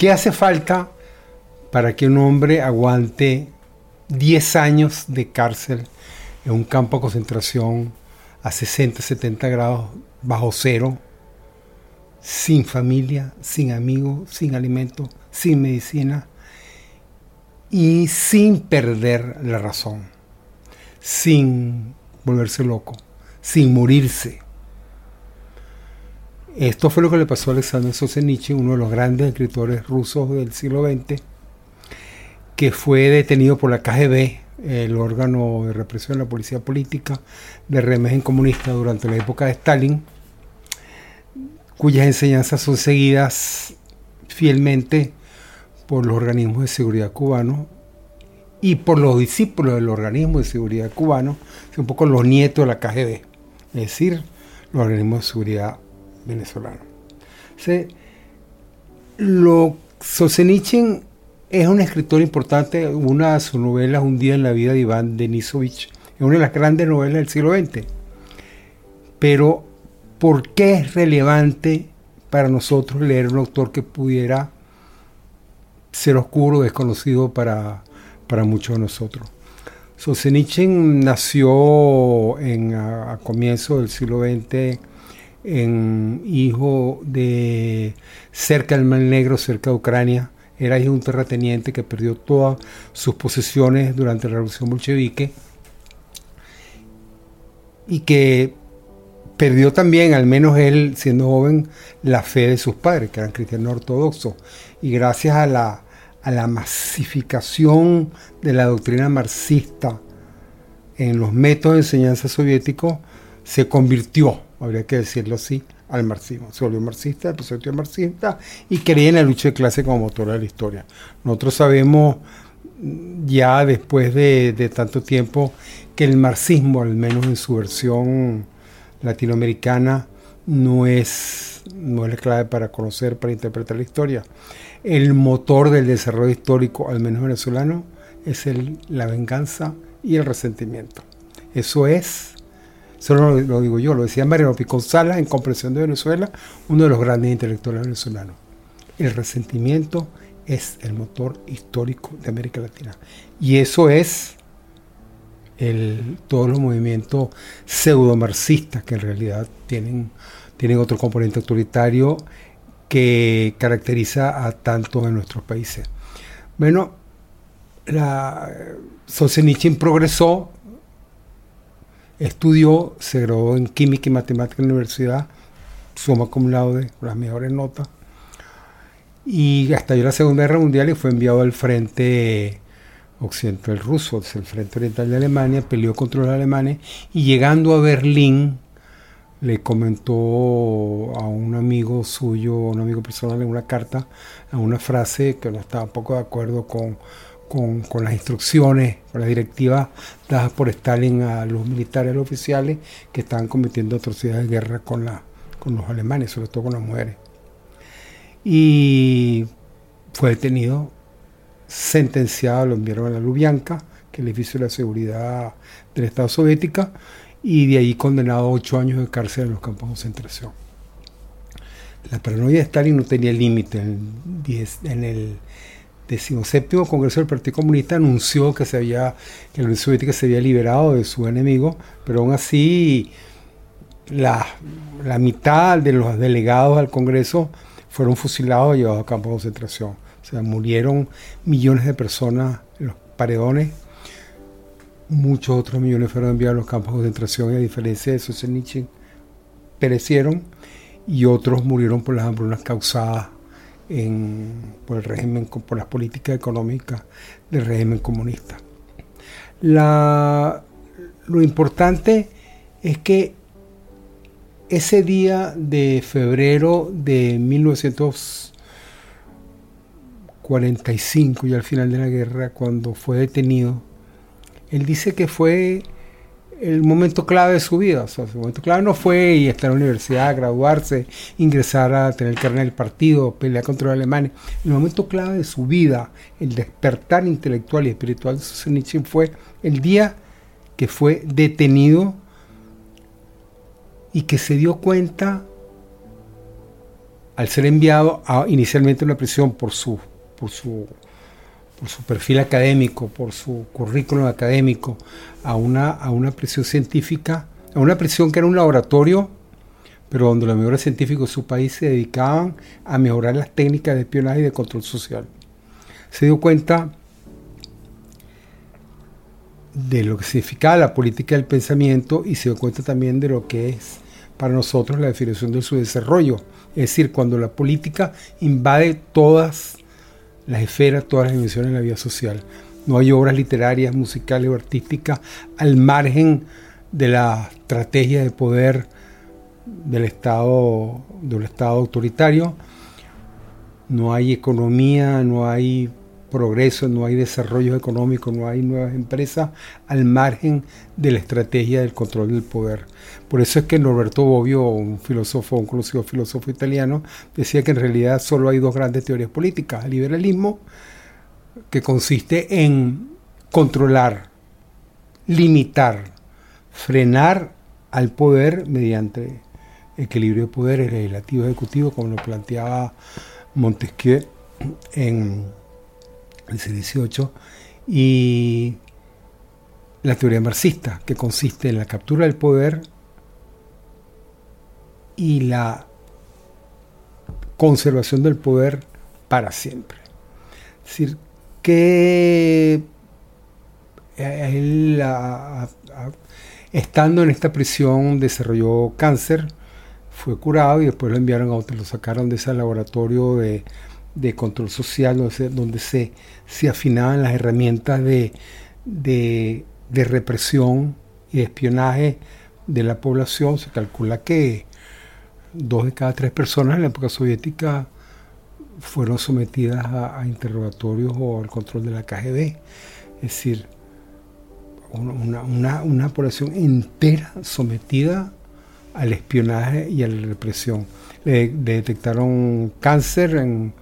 ¿Qué hace falta para que un hombre aguante 10 años de cárcel en un campo de concentración a 60, 70 grados bajo cero, sin familia, sin amigos, sin alimento, sin medicina y sin perder la razón, sin volverse loco, sin morirse? Esto fue lo que le pasó a Alexander Solzhenitsyn, uno de los grandes escritores rusos del siglo XX, que fue detenido por la KGB, el órgano de represión de la policía política del régimen comunista durante la época de Stalin, cuyas enseñanzas son seguidas fielmente por los organismos de seguridad cubanos y por los discípulos del organismo de seguridad cubano, un poco los nietos de la KGB, es decir, los organismos de seguridad venezolano. lo, Solzhenitsyn es un escritor importante, una de sus novelas, Un día en la vida de Iván Denisovich, es una de las grandes novelas del siglo XX. Pero, ¿por qué es relevante para nosotros leer un autor que pudiera ser oscuro, desconocido para, para muchos de nosotros? Solzhenitsyn nació en, a, comienzos del siglo XX en hijo de cerca del Mar Negro, cerca de Ucrania. Era hijo de un terrateniente que perdió todas sus posesiones durante la revolución bolchevique y que perdió también, al menos él siendo joven, la fe de sus padres, que eran cristianos ortodoxos. Y gracias a la, a la masificación de la doctrina marxista en los métodos de enseñanza soviéticos, se convirtió habría que decirlo así, al marxismo. Se volvió marxista, el volvió marxista y creía en la lucha de clase como motor de la historia. Nosotros sabemos ya después de, tanto tiempo que el marxismo, al menos en su versión latinoamericana, no es, no es la clave para conocer, para interpretar la historia. El motor del desarrollo histórico, al menos venezolano, es el, la venganza y el resentimiento. Eso es eso no lo, digo yo, lo decía Mariano Sala en Comprensión de Venezuela, uno de los grandes intelectuales venezolanos. El resentimiento es el motor histórico de América Latina. Y eso es el, todos los movimientos pseudo-marxistas que en realidad tienen, tienen otro componente autoritario que caracteriza a tantos de nuestros países. Bueno, la Solzhenitsyn progresó Estudió, se graduó en Química y Matemática en la universidad, suma cum laude, las mejores notas. Y hasta la Segunda Guerra Mundial y fue enviado al frente occidental ruso, el frente oriental de Alemania, peleó contra los alemanes y llegando a Berlín le comentó a un amigo suyo, un amigo personal en una carta, a una frase que no estaba poco de acuerdo con con, las instrucciones, con las directivas dadas por Stalin a los militares, oficiales que estaban cometiendo atrocidades de guerra con los alemanes, sobre todo con las mujeres. Y fue detenido, sentenciado, lo enviaron a la Lubyanka, que es el edificio de la seguridad del Estado soviética, y de ahí condenado a ocho años de cárcel en los campos de concentración. La paranoia de Stalin no tenía límite. en el decimoséptimo Congreso del Partido Comunista anunció que, se había, que la Unión Soviética se había liberado de su enemigo, pero aún así la, la mitad de los delegados al Congreso fueron fusilados y llevados a campos de concentración. O sea, murieron millones de personas en los paredones, muchos otros millones fueron enviados a los campos de concentración y a diferencia de Solzhenitsyn perecieron y otros murieron por las hambrunas causadas por el régimen, por las políticas económicas del régimen comunista. lo importante es que ese día de febrero de 1945, y al final de la guerra, cuando fue detenido él dice que fue el momento clave de su vida. O sea, su momento clave no fue y estar en la universidad, graduarse, ingresar a tener el del partido, pelear contra Alemania. El momento clave de su vida, el despertar intelectual y espiritual de Solzhenitsyn fue el día que fue detenido y que se dio cuenta al ser enviado a, inicialmente a una prisión por su, por su por su perfil académico, por su currículum académico, a una, a una prisión científica, a una prisión que era un laboratorio, pero donde los mejores científicos de su país se dedicaban a mejorar las técnicas de espionaje y de control social. Se dio cuenta de lo que significaba la política del pensamiento y se dio cuenta también de lo que es para nosotros la definición de su desarrollo. Es decir, cuando la política invade todas las esferas, todas las dimensiones de la vida social. No hay obras literarias, musicales o artísticas al margen de la estrategia de poder del Estado, del Estado autoritario. No hay economía, no hay progreso, no hay desarrollo económico, no hay nuevas empresas al margen de la estrategia del control del poder. Por eso es que Norberto Bobbio, un filósofo, un conocido filósofo italiano, decía que en realidad solo hay dos grandes teorías políticas, el liberalismo, que consiste en controlar, limitar, frenar al poder mediante equilibrio de poderes legislativo ejecutivo, como lo planteaba Montesquieu en el C18, y la teoría marxista, que consiste en la captura del poder y la conservación del poder para siempre. Es decir, que él, estando en esta prisión, desarrolló cáncer, fue curado y después lo enviaron a otro, lo sacaron de ese laboratorio de de control social, donde se, se, afinaban las herramientas de, de, represión y de espionaje de la población. Se calcula que dos de cada tres personas en la época soviética fueron sometidas a, interrogatorios o al control de la KGB. Es decir, una, una, una población entera sometida al espionaje y a la represión. Le, detectaron cáncer en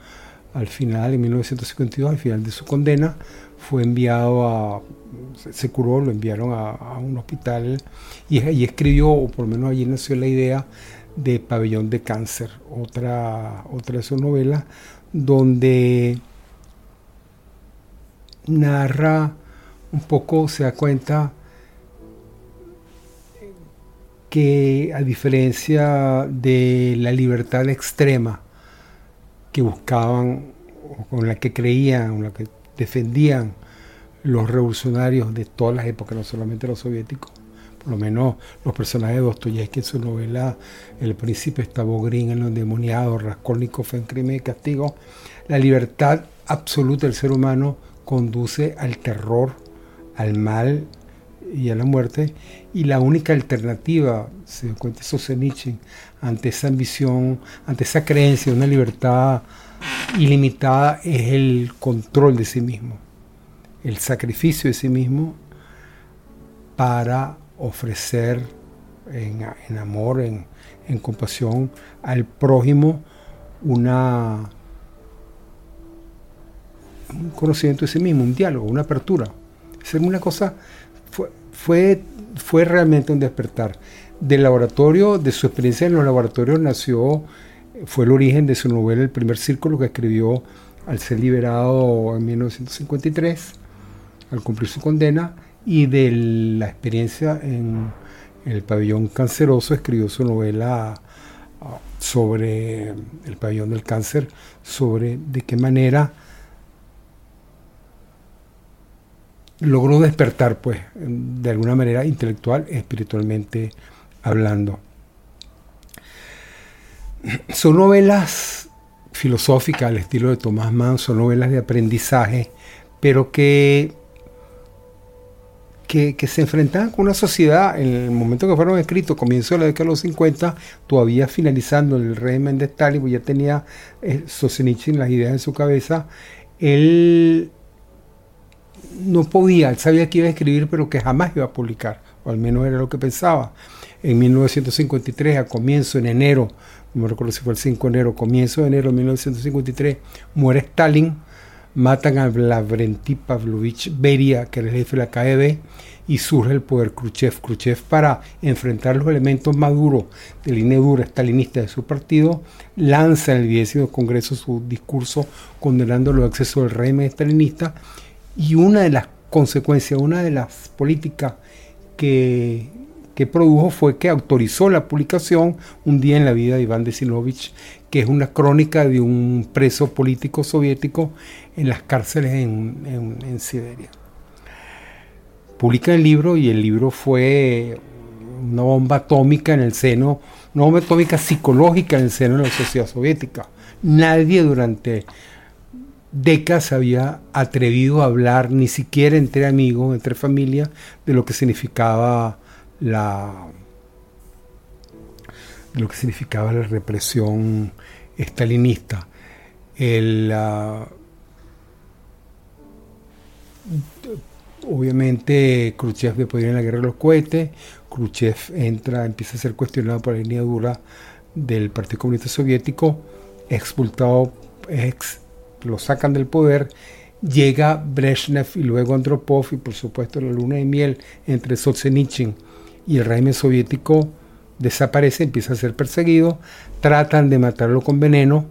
al final, en 1952, al final de su condena, fue enviado a, se curó, lo enviaron a, un hospital y, escribió, o por lo menos allí nació la idea de Pabellón de Cáncer, otra, otra de sus novelas, donde narra un poco, se da cuenta que a diferencia de la libertad extrema, que buscaban, o con la que creían, o la que defendían los revolucionarios de todas las épocas, no solamente los soviéticos. Por lo menos los personajes de Dostoyevsky en su novela El príncipe Stavogrin en los demoniados, Raskolnikov en Crimen y Castigo. La libertad absoluta del ser humano conduce al terror, al mal y a la muerte. Y la única alternativa, se dio cuenta Solzhenitsyn, ante esa ambición, ante esa creencia de una libertad ilimitada, es el control de sí mismo, el sacrificio de sí mismo para ofrecer en, amor, en, compasión al prójimo una un conocimiento de sí mismo, un diálogo, una apertura. Es una cosa fue, fue, realmente un despertar. Del laboratorio, de su experiencia en los laboratorios nació, fue el origen de su novela El primer círculo que escribió al ser liberado en 1953, al cumplir su condena, y de la experiencia en, el pabellón canceroso escribió su novela ah, sobre el pabellón del cáncer, sobre de qué manera logró despertar, pues, de alguna manera intelectual, espiritualmente hablando. Son novelas filosóficas al estilo de Tomás Mann, son novelas de aprendizaje, pero que, que, se enfrentaban con una sociedad en el momento que fueron escritos, comienzo de la década de los 50, todavía finalizando el régimen de Stalin, pues ya tenía eh, las ideas en su cabeza, él no podía, él sabía que iba a escribir, pero que jamás iba a publicar, o al menos era lo que pensaba. En 1953, a comienzo, en enero, no me recuerdo si fue el 5 de enero, comienzo de enero de 1953, muere Stalin, matan a Lavrenti Pavlovich Beria, que era el jefe de la KGB, y surge el poder Khrushchev. Khrushchev, para enfrentar los elementos más duros de línea dura stalinista de su partido, lanza en el 10 Congreso su discurso condenando los excesos del régimen stalinista y una de las consecuencias, una de las políticas que, que produjo fue que autorizó la publicación Un día en la vida de Iván Desinovich, que es una crónica de un preso político soviético en las cárceles en, Siberia. Publica el libro y el libro fue una bomba atómica en el seno, una bomba atómica psicológica en el seno de la sociedad soviética. Nadie durante décadas había atrevido a hablar, ni siquiera entre amigos, entre familia, de lo que significaba la de lo que significaba la represión estalinista. El, obviamente Khrushchev después de la guerra de los cohetes, Khrushchev entra, empieza a ser cuestionado por la línea dura del Partido Comunista Soviético, expulsado, ex, lo sacan del poder, llega Brezhnev y luego Andropov y por supuesto la luna de miel entre Solzhenitsyn y el régimen soviético desaparece, empieza a ser perseguido, tratan de matarlo con veneno,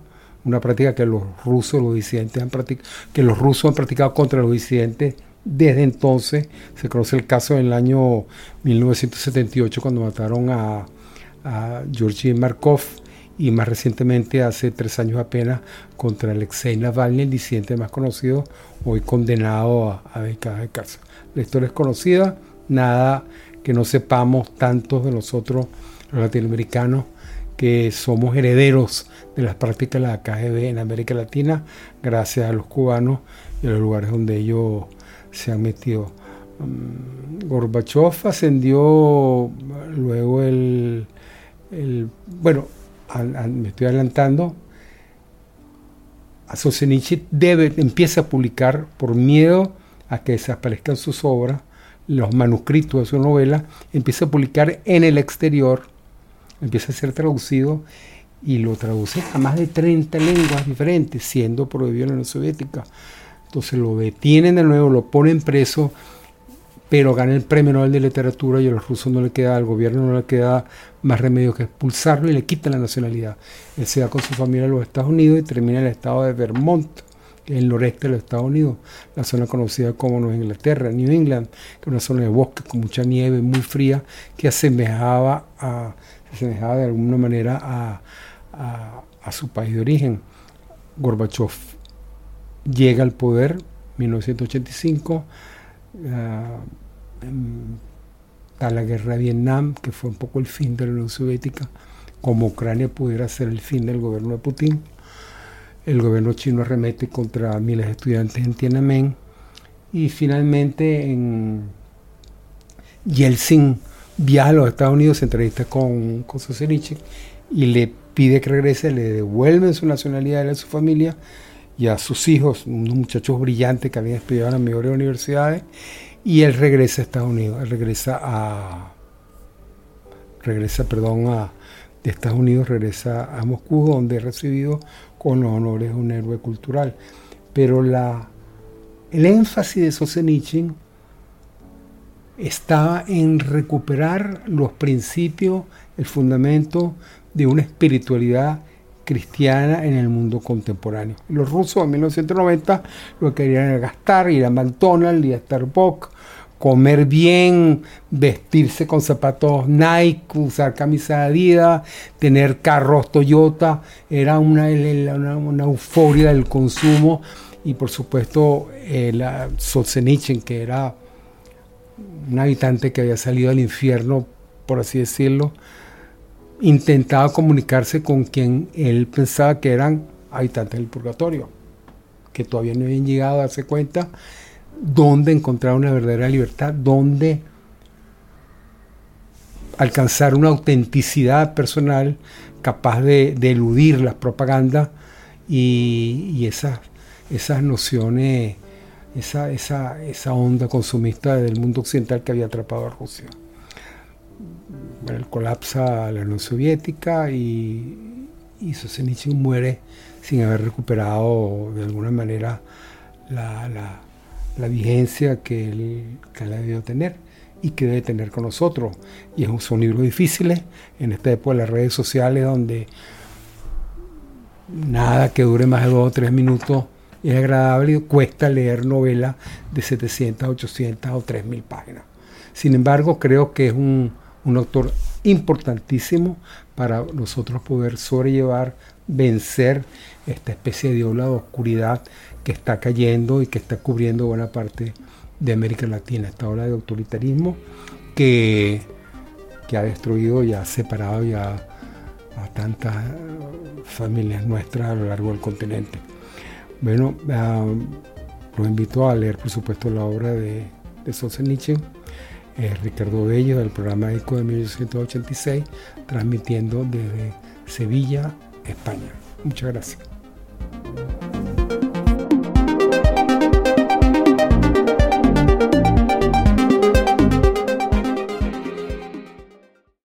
una práctica que los rusos, los disidentes han practicado, que los rusos han practicado contra los disidentes desde entonces. Se conoce el caso en el año 1978 cuando mataron a, a Georgi Markov y más recientemente hace tres años apenas contra Alexei Navalny, el disidente más conocido, hoy condenado a, a décadas de cárcel. La historia es conocida, nada que no sepamos tantos de nosotros los latinoamericanos que somos herederos de las prácticas de la KGB en América Latina, gracias a los cubanos y a los lugares donde ellos se han metido. Um, Gorbachev ascendió luego el, bueno, me estoy adelantando, a Solzhenitsyn debe, empieza a publicar por miedo a que desaparezcan sus obras, los manuscritos de su novela, empieza a publicar en el exterior, empieza a ser traducido y lo traduce a más de 30 lenguas diferentes, siendo prohibido en la Unión Soviética. Entonces lo detienen de nuevo, lo ponen preso, pero gana el premio Nobel de Literatura y a los rusos no le queda, al gobierno no le queda más remedio que expulsarlo y le quitan la nacionalidad. Él se va con su familia a los Estados Unidos y termina en el estado de Vermont, es el noreste de los Estados Unidos, la zona conocida como Nueva Inglaterra, New England, que es una zona de bosque con mucha nieve, muy fría, que asemejaba, a, asemejaba de alguna manera a, a su país de origen. Gorbachev llega al poder 1985 a la guerra de Vietnam, que fue un poco el fin de la Unión Soviética, como Ucrania pudiera ser el fin del gobierno de Putin. El gobierno chino arremete contra miles de estudiantes en Tiananmen y finalmente en Yeltsin viaja a los Estados Unidos, se entrevista con, con y le pide que regrese, le devuelven su nacionalidad a su familia y a sus hijos, unos muchachos brillantes que habían estudiado en las mejores universidades, y él regresa a Estados Unidos, él regresa a, regresa, perdón, a, de Estados Unidos, regresa a Moscú, donde ha recibido con los honores un héroe cultural. Pero la, el énfasis de Solzhenitsyn estaba en recuperar los principios, el fundamento de una espiritualidad cristiana en el mundo contemporáneo. Los rusos en 1990 lo que querían era gastar, ir a McDonald's, ir a Starbucks, comer bien, vestirse con zapatos Nike, usar camisa Adidas, tener carros Toyota, era una, una, euforia del consumo y por supuesto eh, Solzhenitsyn, que era un habitante que había salido del infierno, por así decirlo, intentaba comunicarse con quien él pensaba que eran habitantes del purgatorio, que todavía no habían llegado a darse cuenta dónde encontrar una verdadera libertad, dónde alcanzar una autenticidad personal capaz de, eludir las propagandas y, esas, esas nociones esa, esa, esa onda consumista del mundo occidental que había atrapado a Rusia. Bueno, colapsa la Unión Soviética y, y Solzhenitsyn muere sin haber recuperado de alguna manera la, vigencia que él, que él debió tener y que debe tener con nosotros. Y son libros en esta época de las redes sociales donde nada que dure más de dos o tres minutos es agradable y cuesta leer novelas de 700, 800 o 3000 páginas. Sin embargo, creo que es un, un autor importantísimo para nosotros poder sobrellevar, vencer esta especie de ola de oscuridad que está cayendo y que está cubriendo buena parte de América Latina, esta ola de autoritarismo que, que ha destruido y ha separado ya a tantas familias nuestras a lo largo del continente. Bueno, los invito a leer, por supuesto, la obra de, de Solzhenitsyn, eh, Ricardo Bello del programa ECO de 1886, transmitiendo desde Sevilla, España. Muchas gracias.